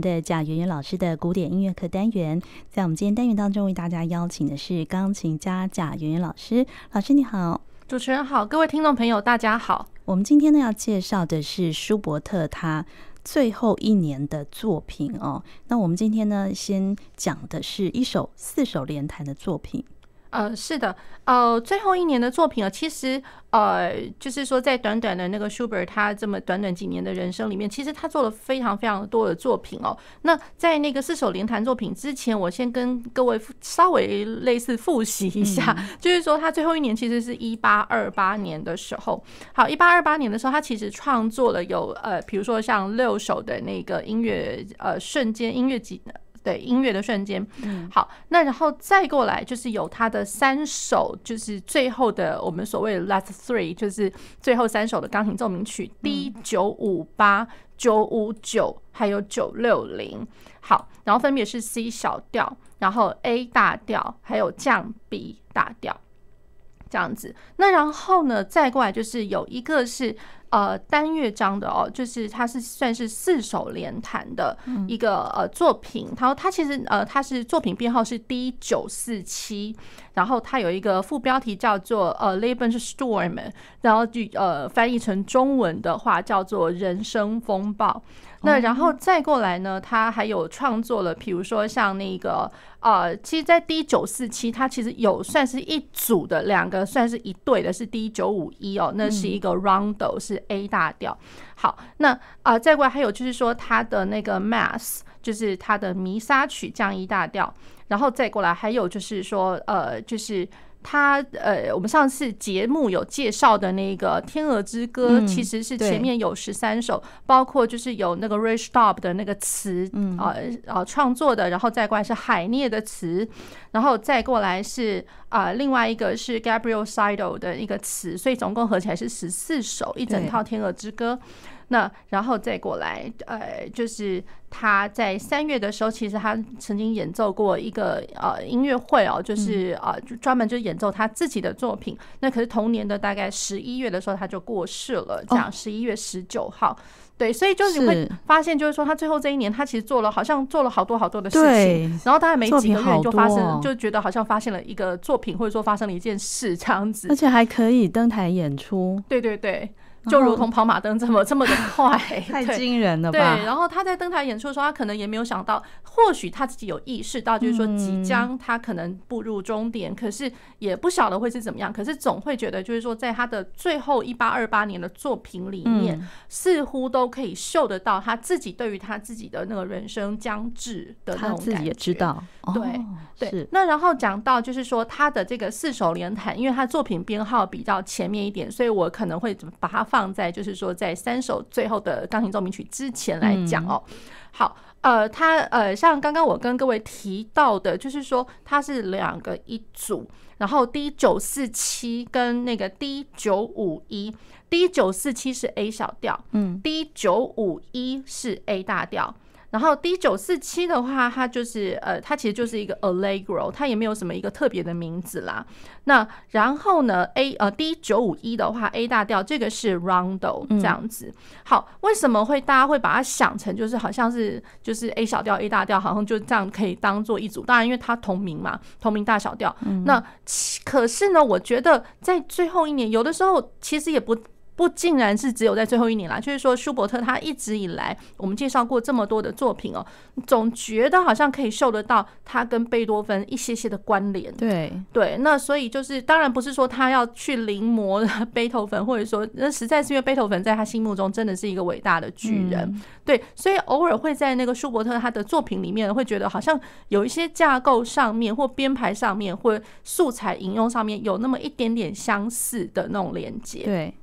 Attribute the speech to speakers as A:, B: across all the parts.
A: 的贾圆圆老师的古典音乐课单元，在我们今天单元当中，为大家邀请的是钢琴家贾圆圆老师。老师你好，
B: 主持人好，各位听众朋友大家好。
A: 我们今天呢要介绍的是舒伯特他最后一年的作品哦。那我们今天呢先讲的是一首四手联弹的作品。
B: 呃，是的，呃，最后一年的作品啊，其实呃，就是说，在短短的那个舒伯特他这么短短几年的人生里面，其实他做了非常非常多的作品哦。那在那个四首联弹作品之前，我先跟各位稍微类似复习一下，就是说，他最后一年其实是一八二八年的时候。好，一八二八年的时候，他其实创作了有呃，比如说像六首的那个音乐呃瞬间音乐集。对音乐的瞬间，嗯好，那然后再过来就是有他的三首，就是最后的我们所谓的 last three，就是最后三首的钢琴奏鸣曲，D 九五八、九五九，还有九六零。好，然后分别是 C 小调，然后 A 大调，还有降 B 大调，这样子。那然后呢，再过来就是有一个是。呃，单乐章的哦，就是它是算是四手联弹的一个呃作品。然后它其实呃，它是作品编号是 D 九四七，然后它有一个副标题叫做呃 Lebenssturm，然后就呃翻译成中文的话叫做人生风暴。那然后再过来呢，他还有创作了，比如说像那个呃，其实，在 D 九四七，它其实有算是一组的两个，算是一对的，是 D 九五一哦，那是一个 Rondo，是 A 大调。好，那啊、再过来还有就是说它的那个 Mass，就是它的弥撒曲降 E 大调，然后再过来还有就是说呃，就是。他呃，我们上次节目有介绍的那个《天鹅之歌》，其实是前面有十三首，包括就是有那个 Ray Staub 的那个词，啊啊创作的，然后再过来是海涅的词，然后再过来是啊另外一个是 Gabriel Seidel 的一个词，所以总共合起来是十四首，一整套《天鹅之歌》。那然后再过来，呃，就是他在三月的时候，其实他曾经演奏过一个呃音乐会哦，就是呃就专门就演奏他自己的作品。那可是同年的大概十一月的时候，他就过世了，这样十一月十九号。对，所以就是你会发现，就是说他最后这一年，他其实做了好像做了好多好多的事情，然后大概没几个月就发生，就觉得好像发现了一个作品，或者说发生了一件事这样子，
A: 而且还可以登台演出。
B: 对对对。就如同跑马灯这么这么的 快，
A: 太惊人了吧？
B: 对，然后他在登台演出的时候，他可能也没有想到，或许他自己有意识到，就是说即将他可能步入终点，可是也不晓得会是怎么样。可是总会觉得，就是说在他的最后一八二八年的作品里面，似乎都可以嗅得到他自己对于他自己的那个人生将至的那种感觉。他自己也知道，对对。那然后讲到就是说他的这个四手联弹，因为他作品编号比较前面一点，所以我可能会把它放。放在就是说，在三首最后的钢琴奏鸣曲之前来讲哦。好，呃，它呃，像刚刚我跟各位提到的，就是说它是两个一组，然后 D 九四七跟那个 D 九五一，D 九四七是 A 小调，嗯，D 九五一是 A 大调。然后 D 九四七的话，它就是呃，它其实就是一个 Allegro，它也没有什么一个特别的名字啦。那然后呢，A 呃 D 九五一的话，A 大调这个是 Rondo 这样子。好，为什么会大家会把它想成就是好像是就是 A 小调 A 大调，好像就这样可以当做一组？当然，因为它同名嘛，同名大小调。那可是呢，我觉得在最后一年，有的时候其实也不。不竟然是只有在最后一年啦，就是说舒伯特他一直以来，我们介绍过这么多的作品哦，总觉得好像可以嗅得到他跟贝多芬一些些的关联。对对，那所以就是当然不是说他要去临摹贝多芬，或者说那实在是因为贝多芬在他心目中真的是一个伟大的巨人。对，所以偶尔会在那个舒伯特他的作品里面会觉得好像有一些架构上面或编排上面或素材引用上面有那么一点点相似的那种连接。对。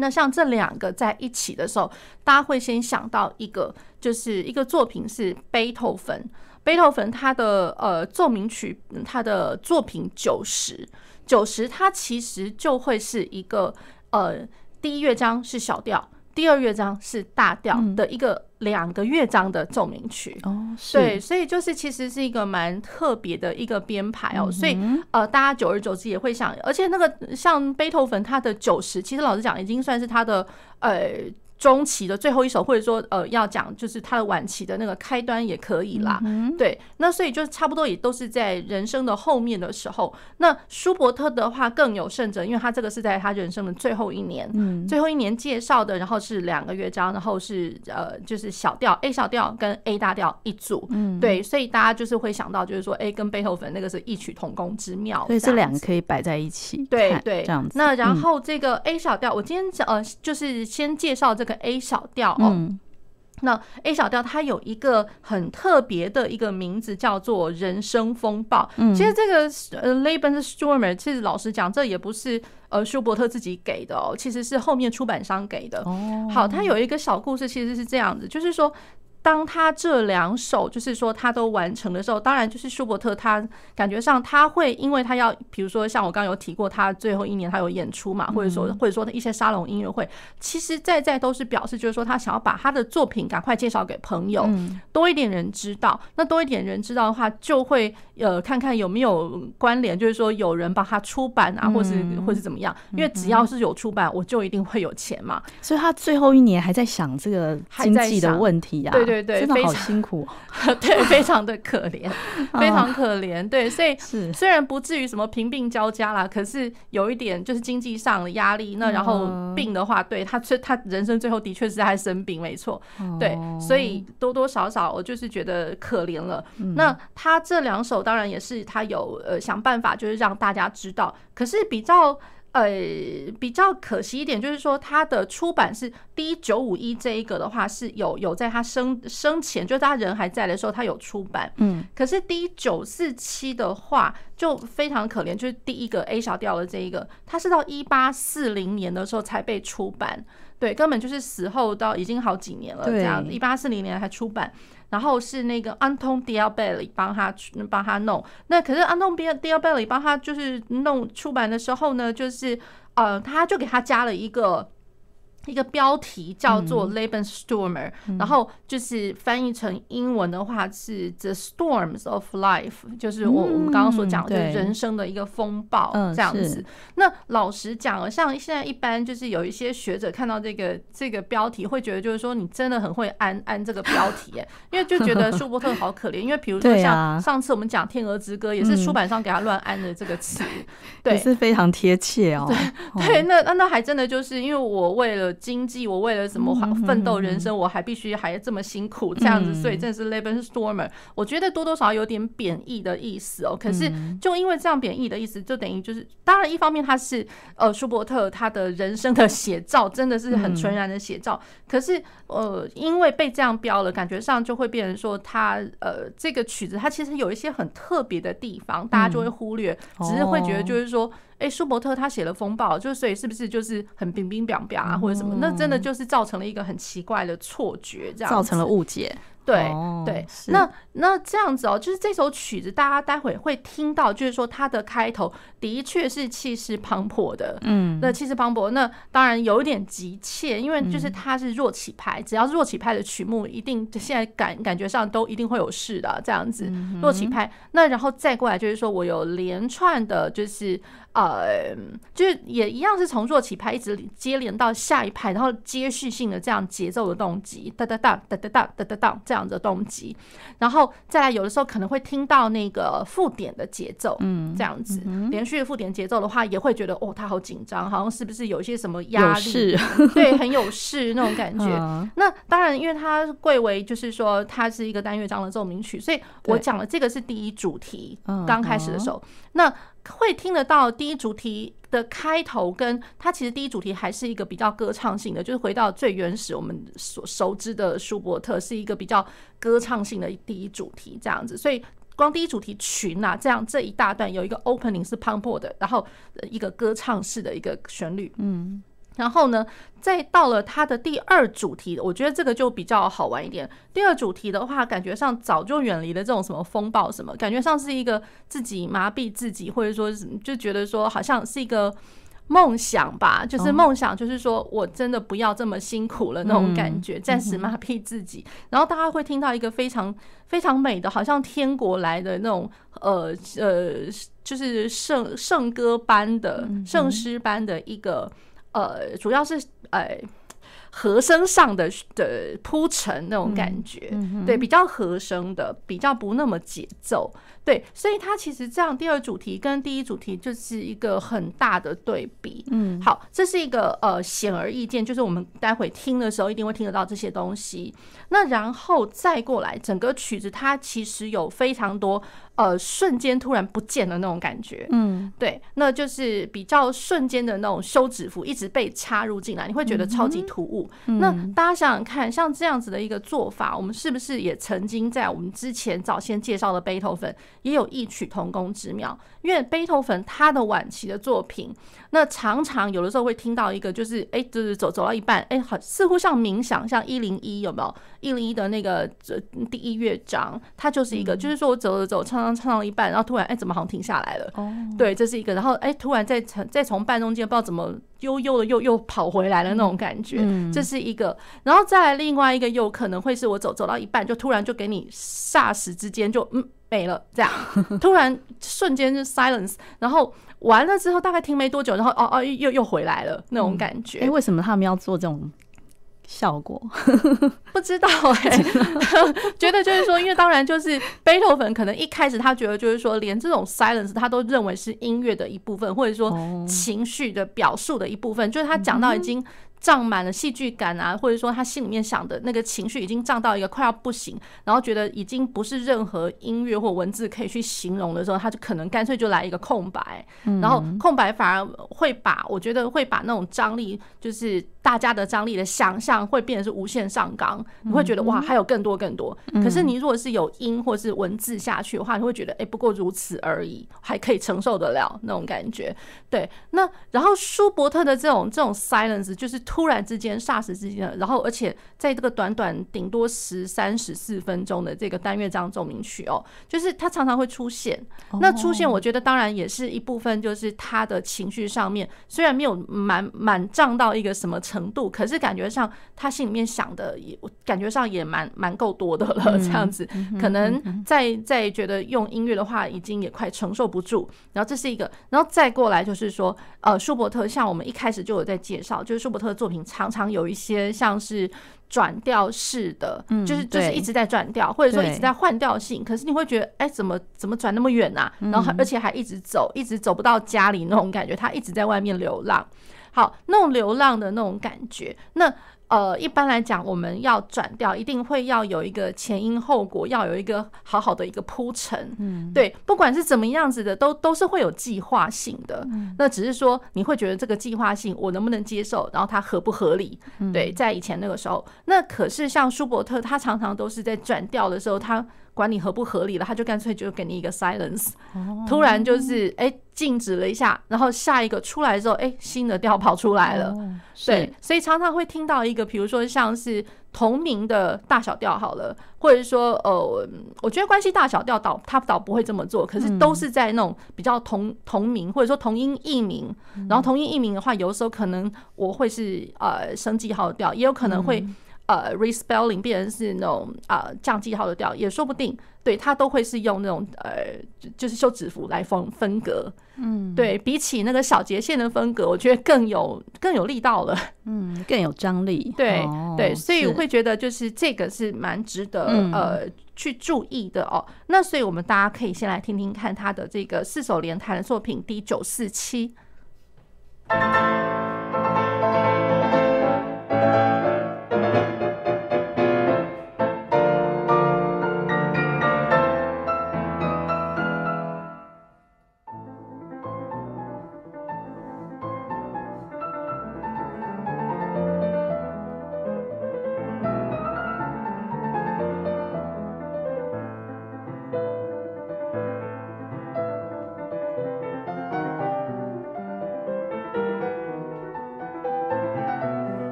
B: 那像这两个在一起的时候，大家会先想到一个，就是一个作品是贝多芬，贝多芬他的呃奏鸣曲，他的作品九十九十，它其实就会是一个呃第一乐章是小调。第二乐章是大调的一个两个乐章的奏鸣曲。哦，对，所以就是其实是一个蛮特别的一个编排哦，所以呃，大家久而久之也会想，而且那个像贝多芬他的九十，其实老实讲已经算是他的呃中期的最后一首，或者说呃要讲就是他的晚期的那个开端也可以啦。
A: 嗯、
B: 对，那所以就差不多也都是在人生的后面的时候。那舒伯特的话更有甚者，因为他这个是在他人生的最后一年，嗯，最后一年介绍的，然后是两个乐章，然后是呃就是小调 A 小调跟 A 大调一组，嗯，对，所以大家就是会想到就是说，哎，跟贝多芬那个是异曲同工之妙，
A: 所以这两个可以摆在一起，
B: 对对，
A: 这样子。
B: 那然后这个 A 小调，我今天讲呃就是先介绍这个。个 A 小调哦，嗯、那 A 小调它有一个很特别的一个名字，叫做《人生风暴》。嗯，其实这个呃 laban's stormer 其实老实讲，这也不是呃舒伯特自己给的哦，其实是后面出版商给的。哦，好，它有一个小故事，其实是这样子，就是说。当他这两首就是说他都完成的时候，当然就是舒伯特他感觉上他会，因为他要比如说像我刚刚有提过，他最后一年他有演出嘛，或者说或者说一些沙龙音乐会，其实在在都是表示就是说他想要把他的作品赶快介绍给朋友，多一点人知道。那多一点人知道的话，就会呃看看有没有关联，就是说有人帮他出版啊，或是或是怎么样。因为只要是有出版，我就一定会有钱嘛。
A: 所以他最后一年还在想这个经济的问题啊。
B: 对对。对，
A: 真的好辛苦，
B: 对，非常的可怜，非常可怜，对，所以虽然不至于什么贫病交加啦，可是有一点就是经济上的压力。那然后病的话，对他最，他人生最后的确是在生病，没错，对，所以多多少少我就是觉得可怜了。那他这两首当然也是他有呃想办法，就是让大家知道，可是比较。呃，比较可惜一点就是说，他的出版是 D 九五一这一个的话是有有在他生生前，就是他人还在的时候，他有出版。嗯，可是 D 九四七的话就非常可怜，就是第一个 A 小调的这一个，他是到一八四零年的时候才被出版。对，根本就是死后到已经好几年了，这样子，一八四零年才出版。然后是那个 Anton d i a b e l l i 帮他去帮他弄，那可是 Anton d i a b e l l i 帮他就是弄出版的时候呢，就是呃，他就给他加了一个。一个标题叫做 Lebensstormer 然后就是翻译成英文的话是 The Storms of Life，就是我我们刚刚所讲的，就是人生的一个风暴这样子。那老实讲，像现在一般就是有一些学者看到这个这个标题，会觉得就是说你真的很会安安这个标题，因为就觉得舒伯特好可怜。因为比如说像上次我们讲《天鹅之歌》，也是出版商给他乱安的这个词，对，
A: 是非常贴切哦。
B: 对，那那那还真的就是因为我为了。经济，我为了什么奋斗人生，我还必须还这么辛苦这样子，所以真的是 Lebensstürme。我觉得多多少少有点贬义的意思哦。可是就因为这样贬义的意思，就等于就是，当然一方面他是呃舒伯特他的人生的写照，真的是很纯然的写照。可是呃，因为被这样标了，感觉上就会变成说他呃这个曲子它其实有一些很特别的地方，大家就会忽略，只是会觉得就是说。哎，舒伯特他写了风暴，就所以是不是就是很冰冰凉凉啊，或者什么？那真的就是造成了一个很奇怪的错觉，这样
A: 造成了误解。
B: 对对，那那这样子哦，就是这首曲子，大家待会会听到，就是说它的开头的确是气势磅礴的，嗯，那气势磅礴，那当然有一点急切，因为就是它是弱起拍，只要是弱起拍的曲目，一定现在感感觉上都一定会有事的这样子，弱起拍。那然后再过来就是说我有连串的，就是。呃，就是也一样是从弱起拍一直接连到下一拍，然后接续性的这样节奏的动机，哒哒哒哒哒哒哒哒哒这样的动机，然后再来有的时候可能会听到那个附点的节奏，嗯，这样子。连续的附点节奏的话，也会觉得哦，他好紧张，好像是不是有些什么压力？对，很有事那种感觉。那当然，因为它贵为就是说它是一个单乐章的奏鸣曲，所以我讲的这个是第一主题，刚开始的时候，那。会听得到第一主题的开头，跟它其实第一主题还是一个比较歌唱性的，就是回到最原始我们所熟知的舒伯特是一个比较歌唱性的第一主题这样子，所以光第一主题群啊，这样这一大段有一个 opening 是 p u m p 的，然后一个歌唱式的一个旋律，嗯。然后呢，再到了他的第二主题，我觉得这个就比较好玩一点。第二主题的话，感觉上早就远离了这种什么风暴什么，感觉上是一个自己麻痹自己，或者说就觉得说好像是一个梦想吧，就是梦想，就是说我真的不要这么辛苦了那种感觉，暂时麻痹自己。然后大家会听到一个非常非常美的，好像天国来的那种呃呃，就是圣圣歌般的圣诗般的一个。呃，主要是哎和声上的的铺陈那种感觉，
A: 嗯、
B: 对，比较和声的，比较不那么节奏，对，所以它其实这样第二主题跟第一主题就是一个很大的对比。嗯，好，这是一个呃显而易见，就是我们待会听的时候一定会听得到这些东西。那然后再过来，整个曲子它其实有非常多。呃，瞬间突然不见的那种感觉，嗯，对，那就是比较瞬间的那种休止符一直被插入进来，你会觉得超级突兀。嗯、那大家想想看，像这样子的一个做法，我们是不是也曾经在我们之前早先介绍的背头粉也有异曲同工之妙？因为贝多芬他的晚期的作品，那常常有的时候会听到一个，就是哎，就是走走到一半，哎，好，似乎像冥想，像一零一有没有？一零一的那个这第一乐章，它就是一个，就是说我走着走，唱唱唱到一半，然后突然哎，怎么好像停下来了？哦，对，这是一个，然后哎，突然再从再从半中间不知道怎么悠悠的又又跑回来了那种感觉，这是一个，然后再来另外一个，有可能会是我走走到一半，就突然就给你霎时之间就嗯。没了，这样 突然瞬间就 silence，然后完了之后大概停没多久，然后哦哦又又回来了那种感觉。哎、
A: 嗯，为什么他们要做这种效果？
B: 不知道哎、欸，觉得就是说，因为当然就是贝多芬可能一开始他觉得就是说，连这种 silence 他都认为是音乐的一部分，或者说情绪的表述的一部分，就是他讲到已经。胀满了戏剧感啊，或者说他心里面想的那个情绪已经胀到一个快要不行，然后觉得已经不是任何音乐或文字可以去形容的时候，他就可能干脆就来一个空白，然后空白反而会把我觉得会把那种张力，就是大家的张力的想象会变得是无限上纲，你会觉得哇还有更多更多。可是你如果是有音或是文字下去的话，你会觉得哎不过如此而已，还可以承受得了那种感觉。对，那然后舒伯特的这种这种 silence 就是。突然之间，霎时之间，然后而且在这个短短顶多十三十四分钟的这个单乐章奏鸣曲哦，就是它常常会出现。那出现，我觉得当然也是一部分，就是他的情绪上面虽然没有满满胀到一个什么程度，可是感觉上他心里面想的也感觉上也蛮蛮够多的了。这样子，可能再再觉得用音乐的话，已经也快承受不住。然后这是一个，然后再过来就是说，呃，舒伯特像我们一开始就有在介绍，就是舒伯特的。作品常常有一些像是转调式的，就是就是一直在转调，或者说一直在换调性。可是你会觉得，哎，怎么怎么转那么远啊？然后而且还一直走，一直走不到家里那种感觉，他一直在外面流浪。好，那种流浪的那种感觉，那。呃，一般来讲，我们要转调，一定会要有一个前因后果，要有一个好好的一个铺陈。嗯，对，不管是怎么样子的，都都是会有计划性的。嗯，那只是说你会觉得这个计划性我能不能接受，然后它合不合理？对，在以前那个时候，那可是像舒伯特，他常常都是在转调的时候，他。管你合不合理了，他就干脆就给你一个 silence，突然就是哎静止了一下，然后下一个出来之后，哎新的调跑出来了，对，所以常常会听到一个，比如说像是同名的大小调好了，或者说呃，我觉得关系大小调倒他倒不会这么做，可是都是在那种比较同同名或者说同音异名，然后同音异名的话，有时候可能我会是呃升记号调，也有可能会。呃，respelling 变成是那种呃降记号的调也说不定，对，它都会是用那种呃就是休止符来分分隔，嗯，对，比起那个小节线的分隔，我觉得更有更有力道了，
A: 嗯，更有张力，
B: 对、哦、对，所以我会觉得就是这个是蛮值得呃去注意的哦。那所以我们大家可以先来听听看他的这个四手联弹的作品第九四七。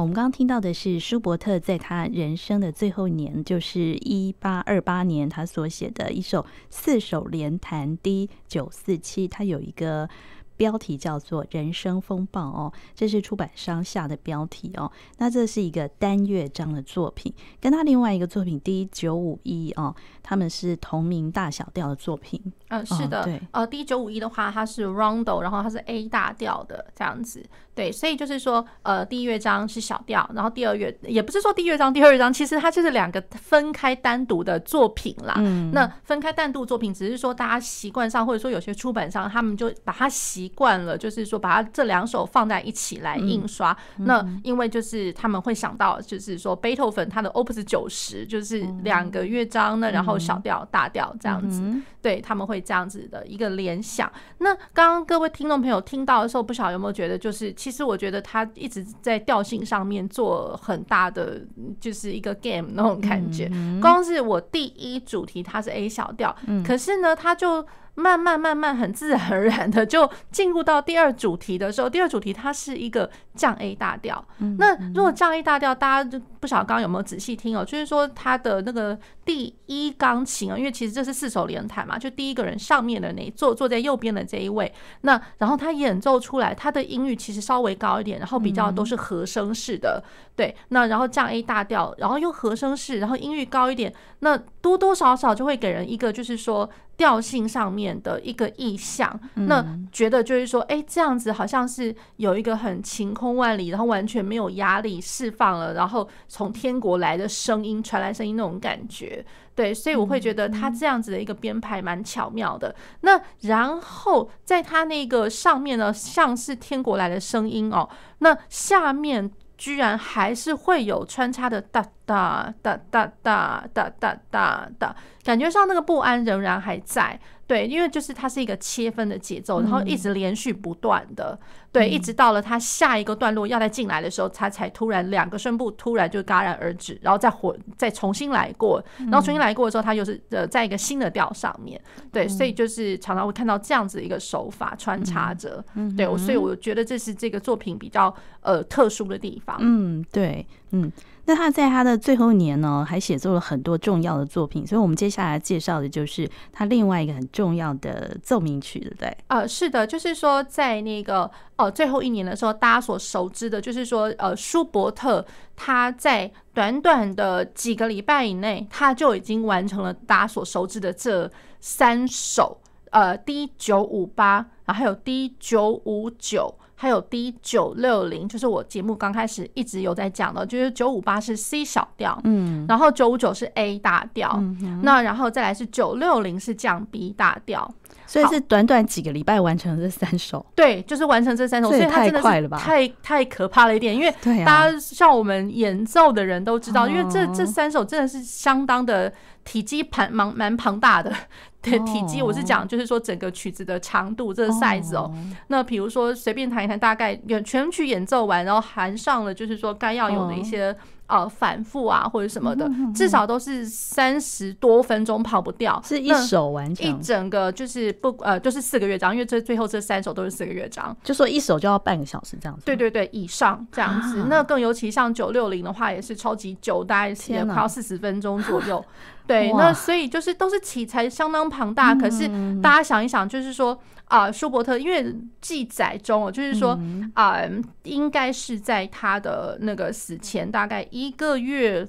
A: 好，我们刚刚听到的是舒伯特在他人生的最后一年，就是一八二八年，他所写的一首四手联弹 D 九四七，他有一个。标题叫做《人生风暴》哦，这是出版商下的标题哦。那这是一个单乐章的作品，跟他另外一个作品 D 九五一哦，他们是同名大小调的作品。
B: 嗯，是的，
A: 哦、对，
B: 呃，D 九五一的话，它是 Rondo，然后它是 A 大调的这样子。对，所以就是说，呃，第一乐章是小调，然后第二乐也不是说第一乐章、第二乐章，其实它就是两个分开单独的作品啦。嗯，那分开单独作品，只是说大家习惯上，或者说有些出版商他们就把它习惯了，就是说把它这两首放在一起来印刷。嗯、那因为就是他们会想到，就是说贝多芬他的 Opus 九十就是两个乐章呢，然后小调、大调这样子，嗯、对他们会这样子的一个联想。那刚刚各位听众朋友听到的时候，不晓得有没有觉得，就是其实我觉得他一直在调性上面做很大的，就是一个 game 那种感觉。光是我第一主题它是 A 小调，可是呢，他就。慢慢慢慢，很自然而然的就进入到第二主题的时候，第二主题它是一个降 A 大调。那如果降 A 大调，大家就不晓得刚刚有没有仔细听哦？就是说它的那个第一钢琴啊，因为其实这是四手联弹嘛，就第一个人上面的那坐坐在右边的这一位，那然后他演奏出来，他的音域其实稍微高一点，然后比较都是和声式的，对。那然后降 A 大调，然后又和声式，然后音域高一点，那多多少少就会给人一个就是说。调性上面的一个意象，那觉得就是说，哎，这样子好像是有一个很晴空万里，然后完全没有压力释放了，然后从天国来的声音传来声音那种感觉，对，所以我会觉得他这样子的一个编排蛮巧妙的。那然后在他那个上面呢，像是天国来的声音哦，那下面。居然还是会有穿插的哒哒哒哒哒哒哒哒哒，感觉上那个不安仍然还在。对，因为就是它是一个切分的节奏，然后一直连续不断的，对，一直到了它下一个段落要再进来的时候，它才突然两个声部突然就戛然而止，然后再回再重新来过，然后重新来过的时候，它又是呃在一个新的调上面，对，所以就是常常会看到这样子一个手法穿插着，对，所以我觉得这是这个作品比较呃特殊的地方，
A: 嗯，对，嗯。那他在他的最后一年呢，还写作了很多重要的作品，所以我们接下来介绍的就是他另外一个很重要的奏鸣曲，对不对？
B: 呃，是的，就是说在那个呃最后一年的时候，大家所熟知的，就是说呃舒伯特他在短短的几个礼拜以内，他就已经完成了大家所熟知的这三首呃 D 九五八，然后还有 D 九五九。还有 D 九六零，就是我节目刚开始一直有在讲的，就是九五八是 C 小调，嗯，然后九五九是 A 大调，嗯，那然后再来是九六零是降 B 大调，
A: 所以是短短几个礼拜完成了这三首，
B: 对，就是完成这三首，所以太快了吧，太太可怕了一点，因为大家像我们演奏的人都知道，因为这这三首真的是相当的体积庞蛮蛮庞大的。对体积，我是讲，就是说整个曲子的长度这个 size 哦。那比如说随便弹一弹，大概全曲演奏完，然后含上了就是说该要有的一些。呃，反复啊，或者什么的，至少都是三十多分钟跑不掉，
A: 是一首完成，
B: 一整个就是不呃，就是四个乐章，因为这最后这三首都是四个乐章，
A: 就说一首就要半个小时这样子。
B: 对对对，以上这样子。那更尤其像九六零的话，也是超级久，大概也快要四十分钟左右。对，那所以就是都是题材相当庞大，可是大家想一想，就是说。啊、呃，舒伯特，因为记载中哦，就是说啊、呃，应该是在他的那个死前大概一个月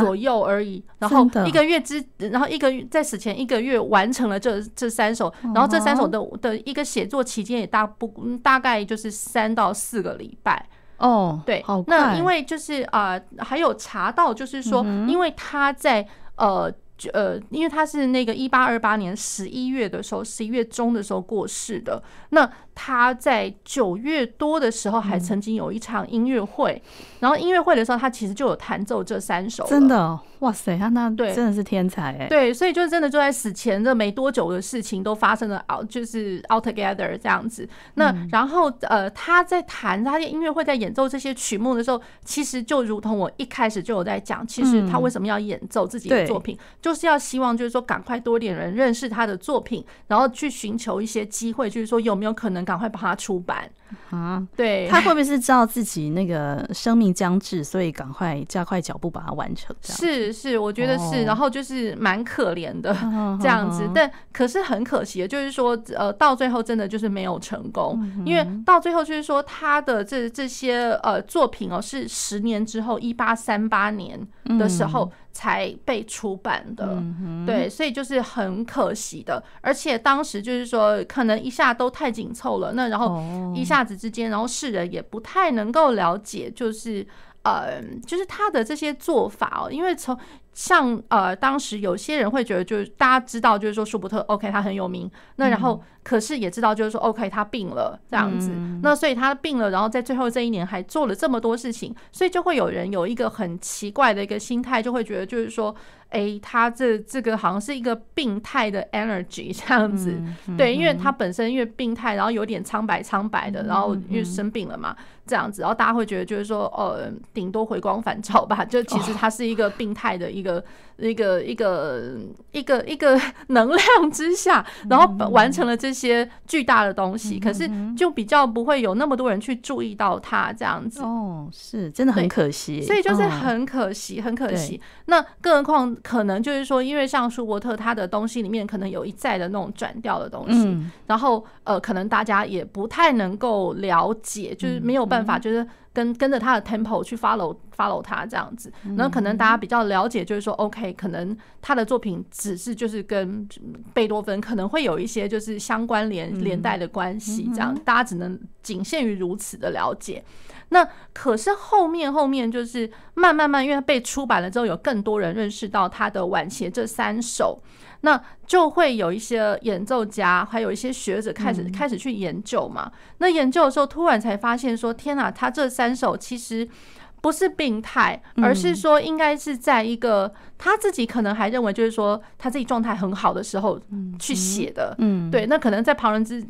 B: 左右而已，然后一个月之，然后一个月在死前一个月完成了这这三首，然后这三首的的一个写作期间也大不大概就是三到四个礼拜。
A: 哦，
B: 对，那因为就是啊、呃，还有查到就是说，因为他在呃。就呃，因为他是那个一八二八年十一月的时候，十一月中的时候过世的。那他在九月多的时候还曾经有一场音乐会，然后音乐会的时候他其实就有弹奏这三首。
A: 真的，哇塞，他那对真的是天才哎。
B: 对，所以就真的就在死前这没多久的事情都发生了，out 就是 all together 这样子。那然后呃，他在弹他的音乐会在演奏这些曲目的时候，其实就如同我一开始就有在讲，其实他为什么要演奏自己的作品，就是要希望就是说赶快多点人认识他的作品，然后去寻求一些机会，就是说有没有可能。赶快把它出版。
A: 啊，
B: 对，
A: 他会不会是知道自己那个生命将至，所以赶快加快脚步把它完成？
B: 是是，我觉得是，哦、然后就是蛮可怜的这样子，哦、但可是很可惜的，就是说，呃，到最后真的就是没有成功，嗯、因为到最后就是说他的这这些呃作品哦，是十年之后，一八三八年的时候才被出版的，嗯、对，所以就是很可惜的，而且当时就是说，可能一下都太紧凑了，那然后一下子之间，然后世人也不太能够了解，就是呃，就是他的这些做法哦，因为从。像呃，当时有些人会觉得，就是大家知道，就是说舒伯特，OK，他很有名。那然后，可是也知道，就是说，OK，他病了这样子。那所以他病了，然后在最后这一年还做了这么多事情，所以就会有人有一个很奇怪的一个心态，就会觉得，就是说，哎，他这这个好像是一个病态的 energy 这样子。对，因为他本身因为病态，然后有点苍白苍白的，然后因为生病了嘛，这样子，然后大家会觉得，就是说，呃，顶多回光返照吧。就其实他是一个病态的一个。一个一个一个一个能量之下，然后完成了这些巨大的东西，可是就比较不会有那么多人去注意到它这样子。
A: 哦，是真的很可惜，
B: 所以就是很可惜，很可惜。那更何况可能就是说，因为像舒伯特他的东西里面可能有一再的那种转调的东西，然后呃，可能大家也不太能够了解，就是没有办法，就是。跟跟着他的 tempo 去 follow follow 他这样子，那可能大家比较了解，就是说 OK，可能他的作品只是就是跟贝多芬可能会有一些就是相关联连带的关系，这样大家只能仅限于如此的了解。那可是后面后面就是慢慢慢，因为被出版了之后，有更多人认识到他的晚协这三首。那就会有一些演奏家，还有一些学者开始开始去研究嘛。那研究的时候，突然才发现说：“天哪，他这三首其实。”不是病态，而是说应该是在一个他自己可能还认为就是说他自己状态很好的时候去写的，嗯，对，那可能在旁人之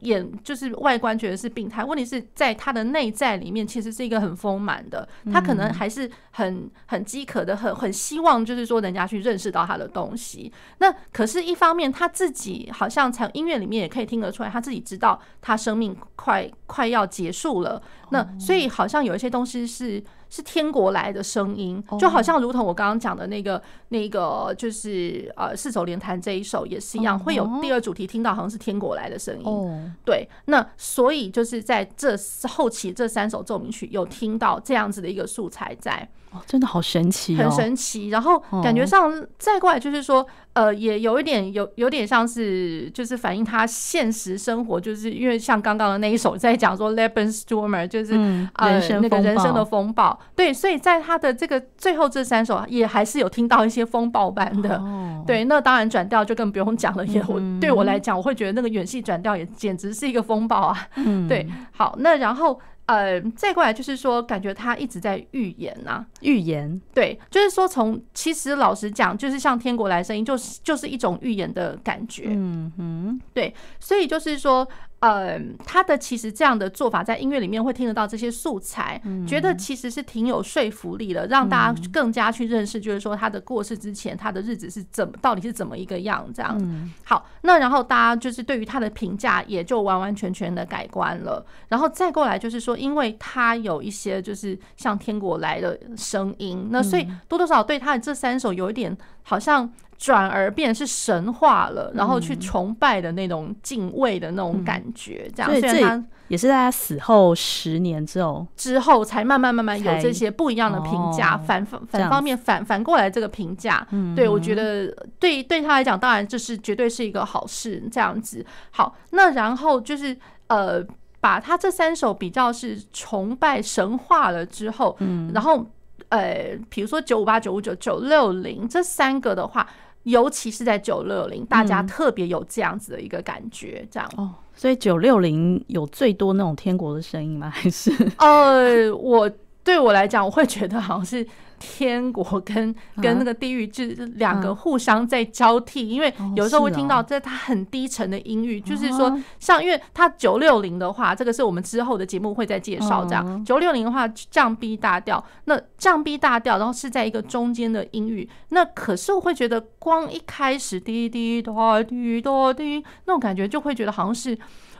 B: 眼就是外观觉得是病态，问题是在他的内在里面其实是一个很丰满的，他可能还是很很饥渴的，很很希望就是说人家去认识到他的东西。那可是，一方面他自己好像从音乐里面也可以听得出来，他自己知道他生命快快要结束了。那所以好像有一些东西是是天国来的声音，就好像如同我刚刚讲的那个那个就是呃四手联弹这一首也是一样，会有第二主题听到好像是天国来的声音。对，那所以就是在这后期这三首奏鸣曲有听到这样子的一个素材在。
A: 哦，真的好神奇，
B: 很神奇。然后感觉上再过来就是说，呃，也有一点有有点像是就是反映他现实生活，就是因为像刚刚的那一首在讲说 Lebenssturm 就是呃那个人生的风暴，对，所以在他的这个最后这三首也还是有听到一些风暴般的，对。那当然转调就更不用讲了，也我对我来讲，我会觉得那个远戏转调也简直是一个风暴啊，对。好，那然后。呃，再过来就是说，感觉他一直在预言呐、啊，
A: 预言，
B: 对，就是说从其实老实讲，就是像天国来声音，就是就是一种预言的感觉，嗯哼，对，所以就是说。呃，他的其实这样的做法，在音乐里面会听得到这些素材，嗯、觉得其实是挺有说服力的，让大家更加去认识，就是说他的过世之前，他的日子是怎么，到底是怎么一个样这样。嗯、好，那然后大家就是对于他的评价也就完完全全的改观了。然后再过来就是说，因为他有一些就是像天国来的声音，那所以多多少少对他的这三首有一点好像。转而变是神化了，然后去崇拜的那种敬畏的那种感觉，这样。所以这
A: 也是在他死后十年之后，
B: 之后才慢慢慢慢有这些不一样的评价，反反反方面反反过来这个评价。对，我觉得对对他来讲，当然这是绝对是一个好事。这样子，好，那然后就是呃，把他这三首比较是崇拜神化了之后，嗯，然后呃，比如说九五八、九五九、九六零这三个的话。尤其是在九六零，大家特别有这样子的一个感觉，这样
A: 哦。所以九六零有最多那种天国的声音吗？还是？
B: 呃，我对我来讲，我会觉得好像是。天国跟跟那个地狱，就是两个互相在交替，因为有时候会听到这它很低沉的音域，就是说像因为它九六零的话，这个是我们之后的节目会再介绍。这样九六零的话降 B 大调，那降 B 大调，然后是在一个中间的音域，那可是我会觉得光一开始滴滴答滴答滴那种感觉，就会觉得好像是。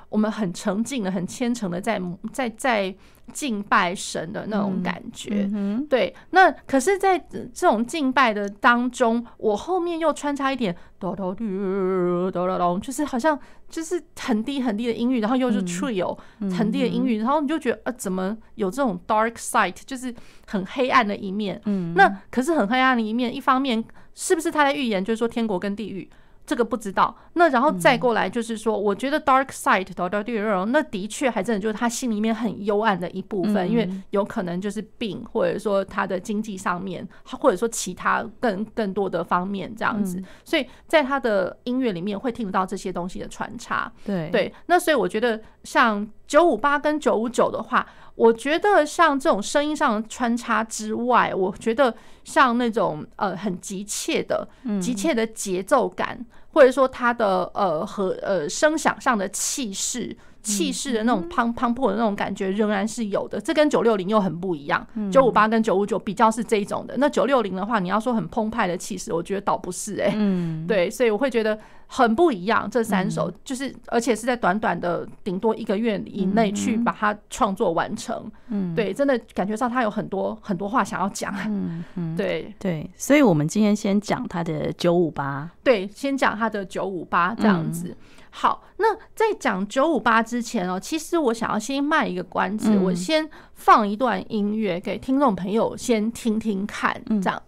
B: 我们很沉静的、很虔诚的在在在敬拜神的那种感觉。
A: 嗯、
B: 对。那可是，在这种敬拜的当中，我后面又穿插一点哆哆嘟哆哆咚，就是好像就是很低很低的音域，然后又是 trio 很低的音域，然后你就觉得呃，怎么有这种 dark side，就是很黑暗的一面。嗯。那可是很黑暗的一面，一方面是不是他在预言，就是说天国跟地狱？这个不知道，那然后再过来就是说，我觉得 dark side 的的地那的确还真的就是他心里面很幽暗的一部分，因为有可能就是病，或者说他的经济上面，或者说其他更更多的方面这样子，所以在他的音乐里面会听得到这些东西的穿插。对。对，那所以我觉得像九五八跟九五九的话，我觉得像这种声音上的穿插之外，我觉得像那种呃很急切的、急切的节奏感，或者说他的呃和呃声响上的气势。气势的那种磅磅礴的那种感觉仍然是有的，这跟九六零又很不一样。九五八跟九五九比较是这一种的，那九六零的话，你要说很澎湃的气势，我觉得倒不是哎、欸。嗯，对，所以我会觉得很不一样。这三首就是，而且是在短短的顶多一个月以内去把它创作完成。嗯，对，真的感觉上他有很多很多话想要讲。嗯嗯，对
A: 对，所以我们今天先讲他的九五八。
B: 对，先讲他的九五八这样子。好，那在讲九五八之前哦，其实我想要先卖一个关子，我先放一段音乐给听众朋友先听听看，这样，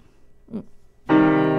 B: 嗯。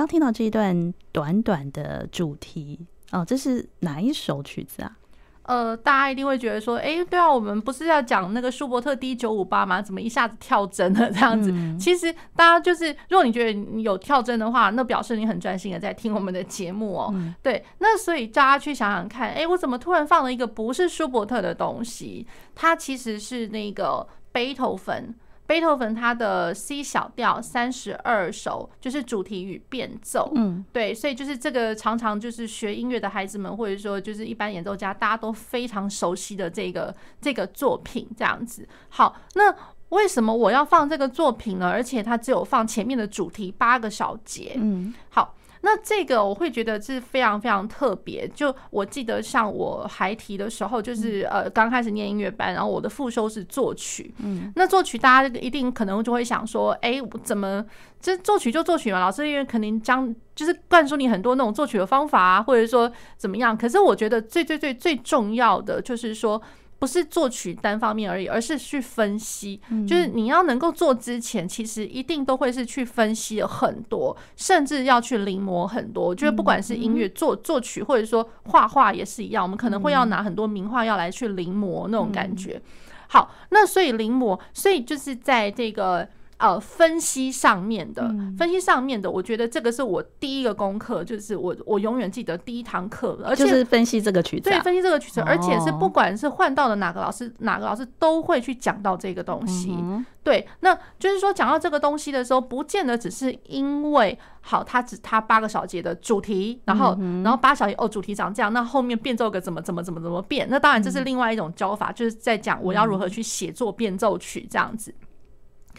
A: 刚听到这一段短短的主题哦，这是哪一首曲子啊？
B: 呃，大家一定会觉得说，哎，对啊，我们不是要讲那个舒伯特 D 九五八吗？怎么一下子跳针了这样子？嗯、其实大家就是，如果你觉得你有跳针的话，那表示你很专心的在听我们的节目哦。嗯、对，那所以大家去想想看，哎，我怎么突然放了一个不是舒伯特的东西？它其实是那个贝多芬。贝多芬他的 C 小调三十二首就是主题与变奏，嗯，对，所以就是这个常常就是学音乐的孩子们，或者说就是一般演奏家，大家都非常熟悉的这个这个作品这样子。好，那为什么我要放这个作品呢？而且它只有放前面的主题八个小节，嗯，好。那这个我会觉得是非常非常特别。就我记得，像我孩提的时候，就是呃刚开始念音乐班，然后我的副修是作曲。嗯，那作曲大家一定可能就会想说，哎，怎么这作曲就作曲嘛？老师因为肯定将就是灌输你很多那种作曲的方法啊，或者说怎么样？可是我觉得最最最最重要的就是说。不是作曲单方面而已，而是去分析。就是你要能够做之前，其实一定都会是去分析了很多，甚至要去临摹很多。就是不管是音乐作作曲，或者说画画也是一样，我们可能会要拿很多名画要来去临摹那种感觉。好，那所以临摹，所以就是在这个。呃，分析上面的，分析上面的，我觉得这个是我第一个功课，就是我我永远记得第一堂课，而且
A: 就是分析这个曲子，
B: 对，分析这个曲子，而且是不管是换到了哪个老师，哪个老师都会去讲到这个东西。对，那就是说讲到这个东西的时候，不见得只是因为好，它只它八个小节的主题，然后然后八小节哦，主题长这样，那后面变奏个怎么怎么怎么怎么变，那当然这是另外一种教法，就是在讲我要如何去写作变奏曲这样子。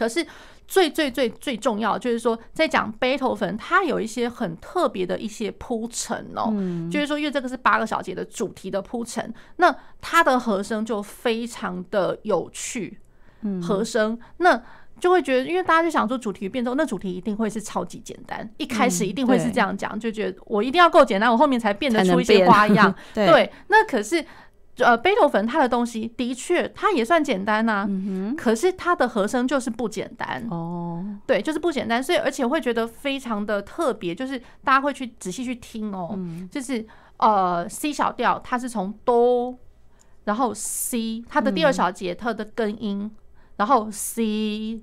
B: 可是最最最最重要就是说，在讲贝多芬，它有一些很特别的一些铺陈哦，就是说，因为这个是八个小节的主题的铺陈，那它的和声就非常的有趣，和声。那就会觉得，因为大家就想说主题变奏，那主题一定会是超级简单，一开始一定会是这样讲，就觉得我一定要够简单，我后面才变得出一些花样，对，那可是。呃，贝多芬他的东西的确，他也算简单呐，嗯，可是他的和声就是不简单哦，对，就是不简单，所以而且会觉得非常的特别，就是大家会去仔细去听哦，就是呃 C 小调，它是从哆，然后 C，它的第二小节它的根音，然后 C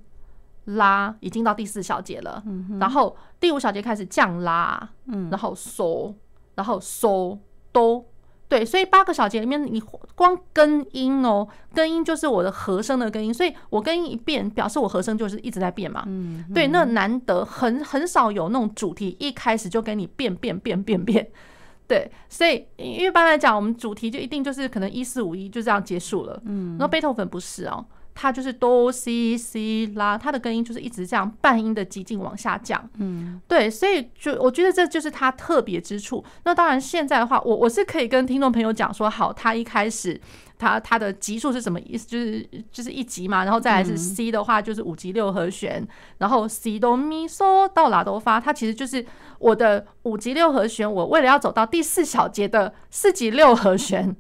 B: 拉已经到第四小节了，然后第五小节开始降拉，然后嗦，然后嗦哆。对，所以八个小节里面，你光根音哦，根音就是我的和声的根音，所以我根音一变，表示我和声就是一直在变嘛。嗯，对，那难得很很少有那种主题一开始就给你变变变变变。对，所以一般来讲，我们主题就一定就是可能一四五一就这样结束了。嗯，然后贝多芬不是哦。它就是哆西西拉，它的根音就是一直这样半音的急进往下降。嗯，对，所以就我觉得这就是它特别之处。那当然现在的话，我我是可以跟听众朋友讲说，好，它一开始它它的级数是什么意思？就是就是一级嘛，然后再来是 C 的话就是五级六和弦，然后 C 哆咪嗦到拉哆发，它其实就是我的五级六和弦。我为了要走到第四小节的四级六和弦，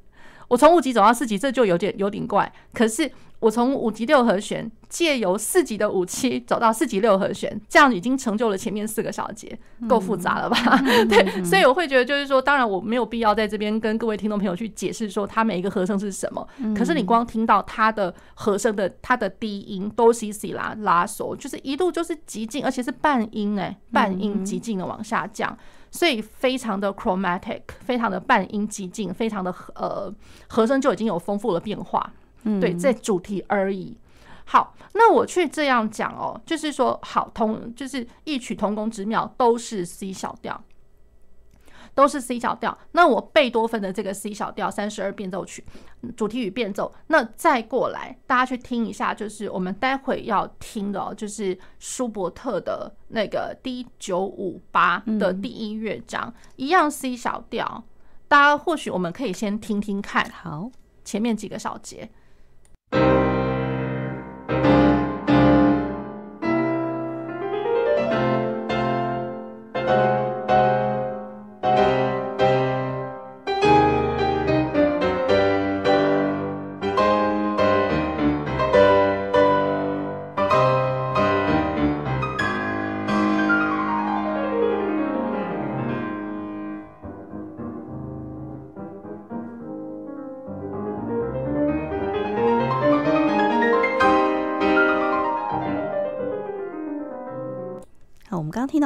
B: 我从五级走到四级，这就有点有点怪。可是我从五级六和弦借由四级的五七走到四级六和弦，这样已经成就了前面四个小节，够复杂了吧？嗯、对，所以我会觉得就是说，当然我没有必要在这边跟各位听众朋友去解释说它每一个和声是什么。可是你光听到它的和声的它的低音哆西西啦拉嗦，就是一路就是极进，而且是半音哎，半音极进的往下降，所以非常的 chromatic，非常的半音极进，非常的呃和声就已经有丰富的变化。对，这主题而已。好，那我去这样讲哦，就是说，好同就是异曲同工之妙，都是 C 小调，都是 C 小调。那我贝多芬的这个 C 小调三十二变奏曲主题与变奏，那再过来，大家去听一下，就是我们待会要听的，哦就是舒伯特的那个 D 九五八的第一乐章，一样 C 小调。大家或许我们可以先听听看，好，前面几个小节。
A: Thank you.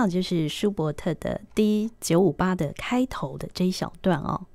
A: 到就是舒伯特的 D 九五八的开头的这一小段哦，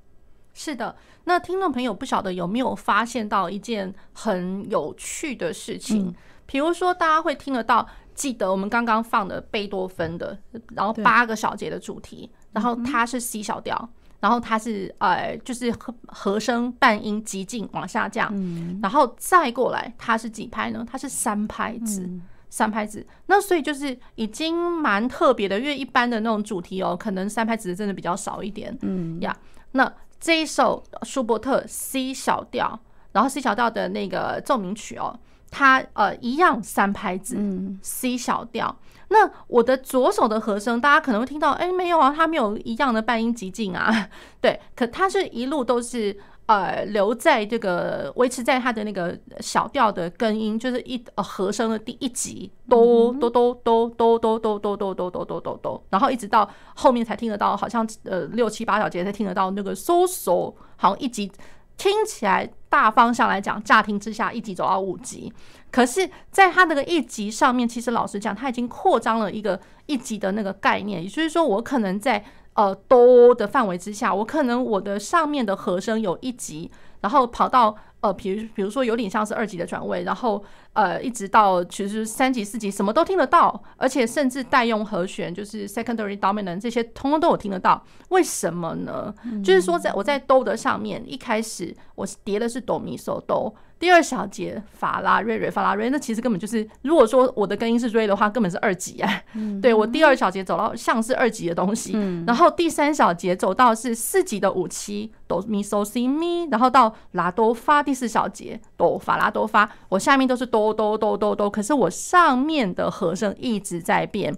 B: 是的。那听众朋友不晓得有没有发现到一件很有趣的事情？比如说，大家会听得到，记得我们刚刚放的贝多芬的，然后八个小节的主题，然后它是 C 小调，然后它是呃，就是和和声半音极进往下降，然后再过来，它是几拍呢？它是三拍子。三拍子，那所以就是已经蛮特别的，因为一般的那种主题哦，可能三拍子真的比较少一点。嗯呀，那这一首舒伯特 C 小调，然后 C 小调的那个奏鸣曲哦，它呃一样三拍子，C 小调。那我的左手的和声，大家可能会听到，哎，没有啊，它没有一样的半音级进啊，对，可它是一路都是。呃，留在这个维持在它的那个小调的根音，就是一呃和声的第一级，哆哆哆哆哆哆哆哆哆哆哆哆哆，然后一直到后面才听得到，好像呃六七八小节才听得到那个嗦嗦，好像一级听起来大方向来讲，乍听之下一级走到五级，可是在它那个一级上面，其实老实讲，它已经扩张了一个一级的那个概念，也就是说，我可能在。呃，哆的范围之下，我可能我的上面的和声有一级，然后跑到呃，比如比如说有点像是二级的转位，然后呃，一直到其实三级、四级什么都听得到，而且甚至代用和弦，就是 secondary dominant 这些通通都有听得到。为什么呢？嗯、就是说，在我在哆的上面，一开始我叠的是哆咪嗦哆。第二小节法拉瑞瑞法拉瑞，那其实根本就是，如果说我的根音是瑞的话，根本是二级啊。嗯、对我第二小节走到像是二级的东西，嗯、然后第三小节走到是四级的五七哆咪嗦西咪，然后到拉哆发第四小节哆法拉哆发，我下面都是哆哆哆哆哆，可是我上面的和声一直在变，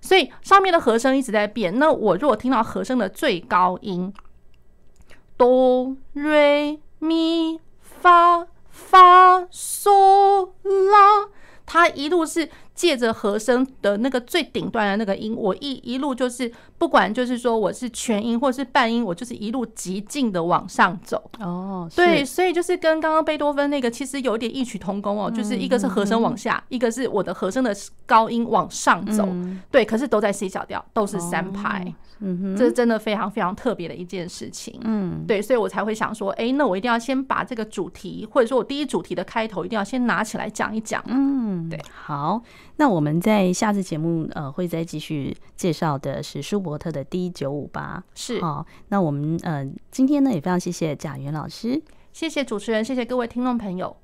B: 所以上面的和声一直在变。那我如果听到和声的最高音哆瑞咪发。发嗦啦，它一路是借着和声的那个最顶端的那个音，我一一路就是不管就是说我是全音或是半音，我就是一路极尽的往上走。
A: 哦，
B: 对，所以就是跟刚刚贝多芬那个其实有点异曲同工哦，就是一个是和声往下，一个是我的和声的高音往上走。对，可是都在 C 小调，都是三拍。嗯哼，这是真的非常非常特别的一件事情。嗯，对，所以我才会想说，哎，那我一定要先把这个主题，或者说我第一主题的开头，一定要先拿起来讲一讲。
A: 嗯，对，好，那我们在下次节目呃会再继续介绍的是舒伯特的 D 九五八。
B: 是，
A: 哦，那我们呃今天呢也非常谢谢贾云老师，
B: 谢谢主持人，谢谢各位听众朋友。